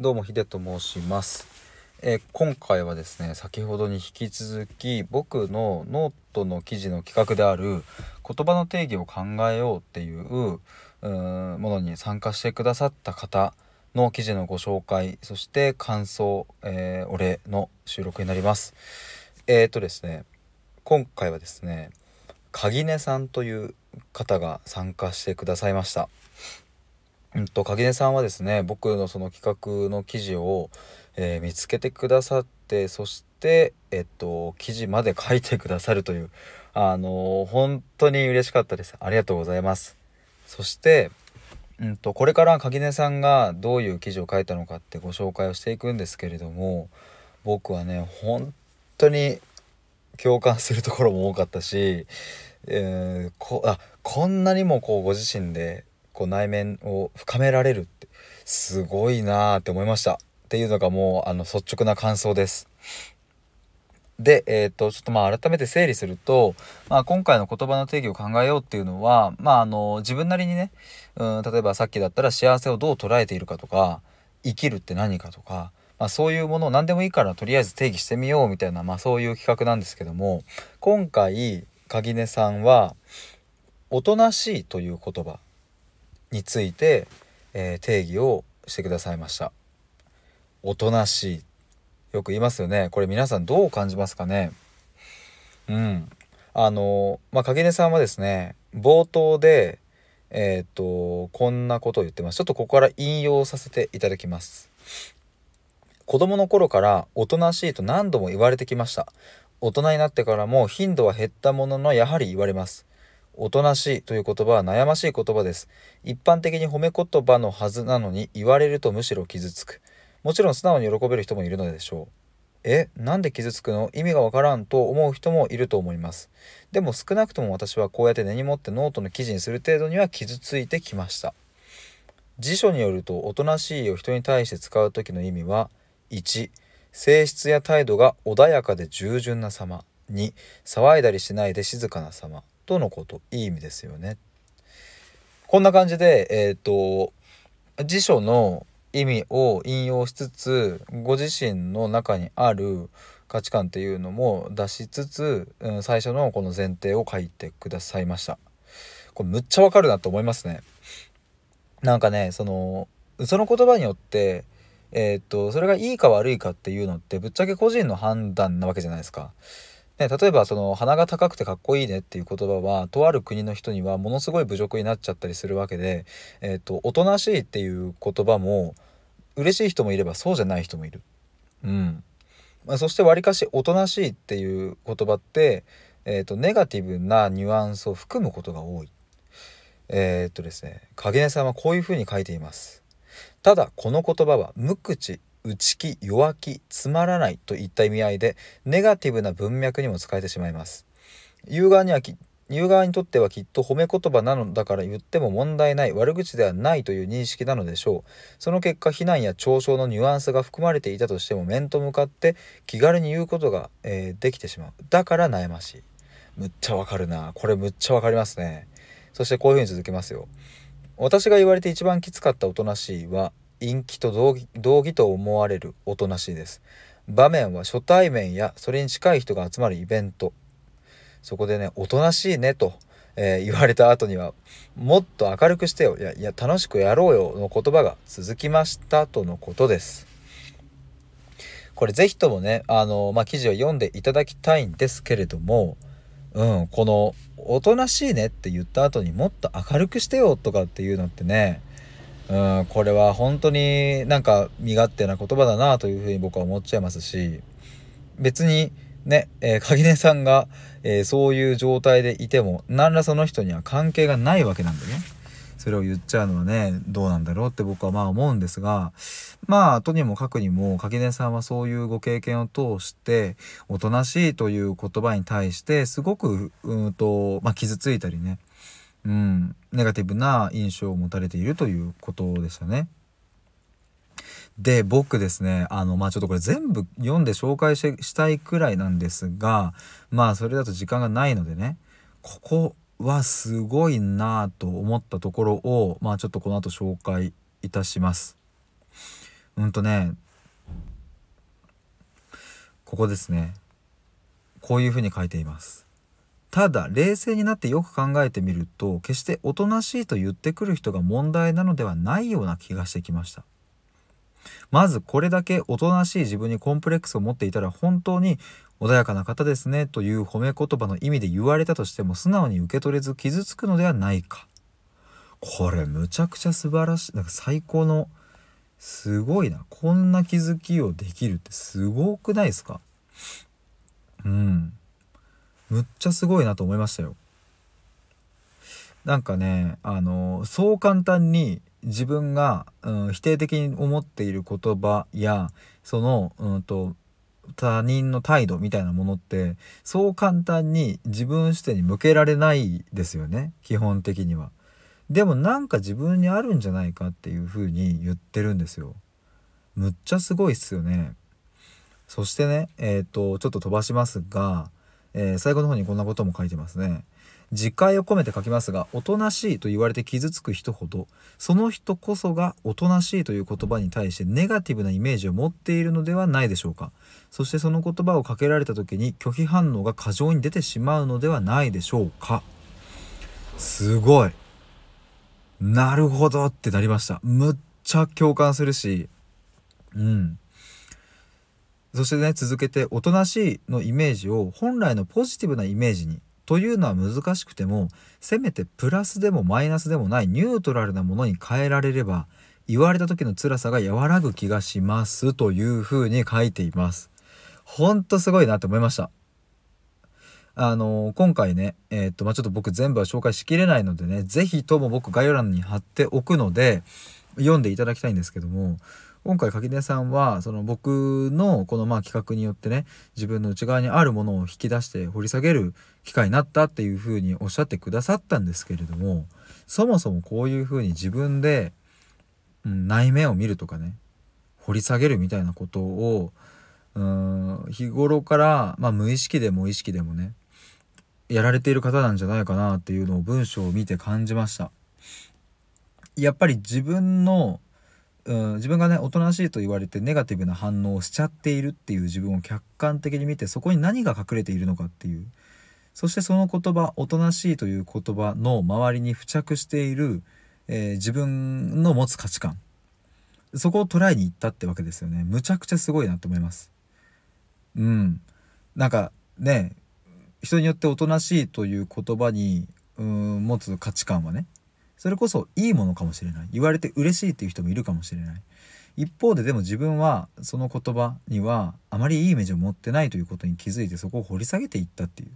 どうもヒデと申します、えー今回はですね先ほどに引き続き僕のノートの記事の企画である言葉の定義を考えようっていうものに参加してくださった方の記事のご紹介そして感想、えーお礼の収録になります。えー、とですね今回はですね鍵根さんという方が参加してくださいました。うんと鍵根さんはですね僕のその企画の記事を、えー見つけてくださってそしてえっと記事まで書いてくださるというあのー本当に嬉しかったです。ありがとうございます。そしてうんとこれから鍵根さんがどういう記事を書いたのかってご紹介をしていくんですけれども僕はね本当に共感するところも多かったし、えーこあこんなにもこうご自身でこう内面を深められるってすごいなーって思いましたっていうのがもうあの率直な感想です。で、えー、とちょっとまあ改めて整理すると、まあ、今回の言葉の定義を考えようっていうのは、まあ、あの自分なりにねうん例えばさっきだったら幸せをどう捉えているかとか生きるって何かとか、まあ、そういうものを何でもいいからとりあえず定義してみようみたいな、まあ、そういう企画なんですけども今回鍵根さんは「おとなしい」という言葉について、えー定義をしてくださいました。おとなしい。よく言いますよね。これ皆さんどう感じますかね。うん。あのまあ影根さんはですね冒頭でえっ、とこんなことを言ってます。ちょっとここから引用させていただきます。子供の頃からおとなしいと何度も言われてきました。大人になってからも頻度は減ったもののやはり言われます。おとなしいという言葉は悩ましい言葉です。一般的に褒め言葉のはずなのに言われるとむしろ傷つく。もちろん素直に喜べる人もいるのでしょう。えなんで傷つくの？意味がわからんと思う人もいると思います。でも少なくとも私はこうやって根に持ってノートの記事にする程度には傷ついてきました。辞書によるとおとなしいを人に対して使う時の意味は1性質や態度が穏やかで従順な様。2騒いだりしないで静かな様。とのこといい意味ですよね。こんな感じでえっ、と辞書の意味を引用しつつご自身の中にある価値観っていうのも出しつつ、うん、最初のこの前提を書いてくださいました。これむっちゃわかるなと思いますね。なんかねそのその言葉によってえーっとそれがいいか悪いかっていうのってぶっちゃけ個人の判断なわけじゃないですか。ね、例えばその鼻が高くてかっこいいねっていう言葉はとある国の人にはものすごい侮辱になっちゃったりするわけで、えー、とおとなしいっていう言葉も嬉しい人もいればそうじゃない人もいる。うんまあ、そしてわりかしおとなしいっていう言葉って、えー、とネガティブなニュアンスを含むことが多い。えー、っとですね影根さんはこういうふうに書いています。ただこの言葉は無口内気弱気つまらないといった意味合いでネガティブな文脈にも使えてしまいます。言う側には言う側にとってはきっと褒め言葉なのだから言っても問題ない悪口ではないという認識なのでしょう。その結果非難や嘲笑のニュアンスが含まれていたとしても面と向かって気軽に言うことが、えーできてしまう。だから悩ましい。むっちゃわかるな。これむっちゃわかりますね。そしてこういうふうに続けますよ。私が言われて一番きつかったおとなしいは陰気と同義同義と思われるおとなしいです。場面は初対面やそれに近い人が集まるイベント。そこでねおとなしいねと、えー言われた後にはもっと明るくしてよ。いやいや楽しくやろうよの言葉が続きましたとのことです。これぜひともねあの、まあ、記事を読んでいただきたいんですけれどもうん、この「おとなしいね」って言った後にもっと明るくしてよとかっていうのってねうんこれは本当になんか身勝手な言葉だなというふうに僕は思っちゃいますし別にね、えー、鍵根さんが、えーそういう状態でいても何らその人には関係がないわけなんでね。それを言っちゃうのはねどうなんだろうって僕はまあ思うんですがまあとにもかくにも垣根さんはそういうご経験を通しておとなしいという言葉に対してすごくうんと、まあ、傷ついたりね、うん、ネガティブな印象を持たれているということでしたね。で僕ですねあのまあちょっとこれ全部読んで紹介したいくらいなんですがまあそれだと時間がないのでねここはすごいなと思ったところをまあちょっとこの後紹介いたします。うんとねここですねこういうふうに書いていますただ冷静になってよく考えてみると決しておとなしいと言ってくる人が問題なのではないような気がしてきました。まずこれだけおとなしい自分にコンプレックスを持っていたら本当に穏やかな方ですねという褒め言葉の意味で言われたとしても素直に受け取れず傷つくのではないか。これむちゃくちゃ素晴らしいなんか最高のすごいな。こんな気づきをできるってすごくないですか？うん。むっちゃすごいなと思いましたよなんかねあのそう簡単に自分が、うん、否定的に思っている言葉やその、うんと、他人の態度みたいなものってそう簡単に自分視点に向けられないですよね基本的には。でもなんか自分にあるんじゃないかっていう風に言ってるんですよ。むっちゃすごいっすよね。そしてねえっ、ー、とちょっと飛ばしますが、えー、最後の方にこんなことも書いてますね。自戒を込めて書きますがおとなしいと言われて傷つく人ほどその人こそがおとなしいという言葉に対してネガティブなイメージを持っているのではないでしょうか。そしてその言葉をかけられた時に拒否反応が過剰に出てしまうのではないでしょうか。すごい。なるほどってなりました。むっちゃ共感するし。うん。そしてね続けておとなしいのイメージを本来のポジティブなイメージにというのは難しくてもせめてプラスでもマイナスでもないニュートラルなものに変えられれば言われた時の辛さが和らぐ気がしますというふうに書いています。ほんとすごいなって思いました。あの、今回ね、えー、っと、まあ、ちょっと僕全部は紹介しきれないのでね、是非とも僕概要欄に貼っておくので、読んでいただきたいんですけども、今回垣根さんはその僕のこのまあ企画によってね自分の内側にあるものを引き出して掘り下げる機会になったっていうふうにおっしゃってくださったんですけれどもそもそもこういうふうに自分で、うん、内面を見るとかね掘り下げるみたいなことをうん日頃から、まあ、無意識でも意識でもねやられている方なんじゃないかなっていうのを文章を見て感じました。やっぱり自分のうん、自分がねおとなしいと言われてネガティブな反応をしちゃっているっていう自分を客観的に見てそこに何が隠れているのかっていう。そしてその言葉おとなしいという言葉の周りに付着している、えー、自分の持つ価値観。そこを捉えに行ったってわけですよね。むちゃくちゃすごいなと思います。うん。なんかね人によっておとなしいという言葉にうん持つ価値観はねそれこそいいものかもしれない。言われて嬉しいっていう人もいるかもしれない。一方ででも自分はその言葉にはあまりいいイメージを持ってないということに気づいてそこを掘り下げていったっていう。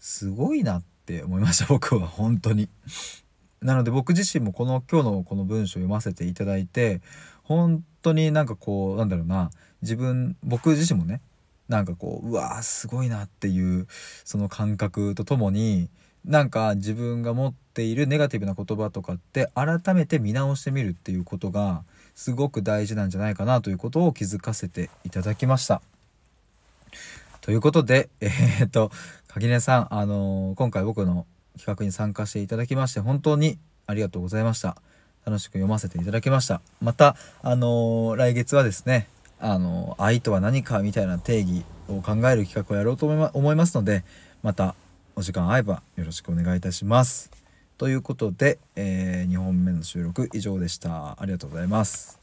すごいなって思いました 僕は本当に。なので僕自身もこの今日のこの文章を読ませていただいて本当になんかこうなんだろうな。自分僕自身もねなんかこううわーすごいなっていうその感覚とともになんか自分が持っているネガティブな言葉とかって改めて見直してみるっていうことがすごく大事なんじゃないかなということを気づかせていただきました。ということで、えー、っと、垣根さん、あのー、今回僕の企画に参加していただきまして本当にありがとうございました。楽しく読ませていただきました。また、あのー、来月はですね、あの愛とは何かみたいな定義を考える企画をやろうと思いますので、またお時間合えばよろしくお願いいたします。ということで、えー、2本目の収録以上でした。ありがとうございます。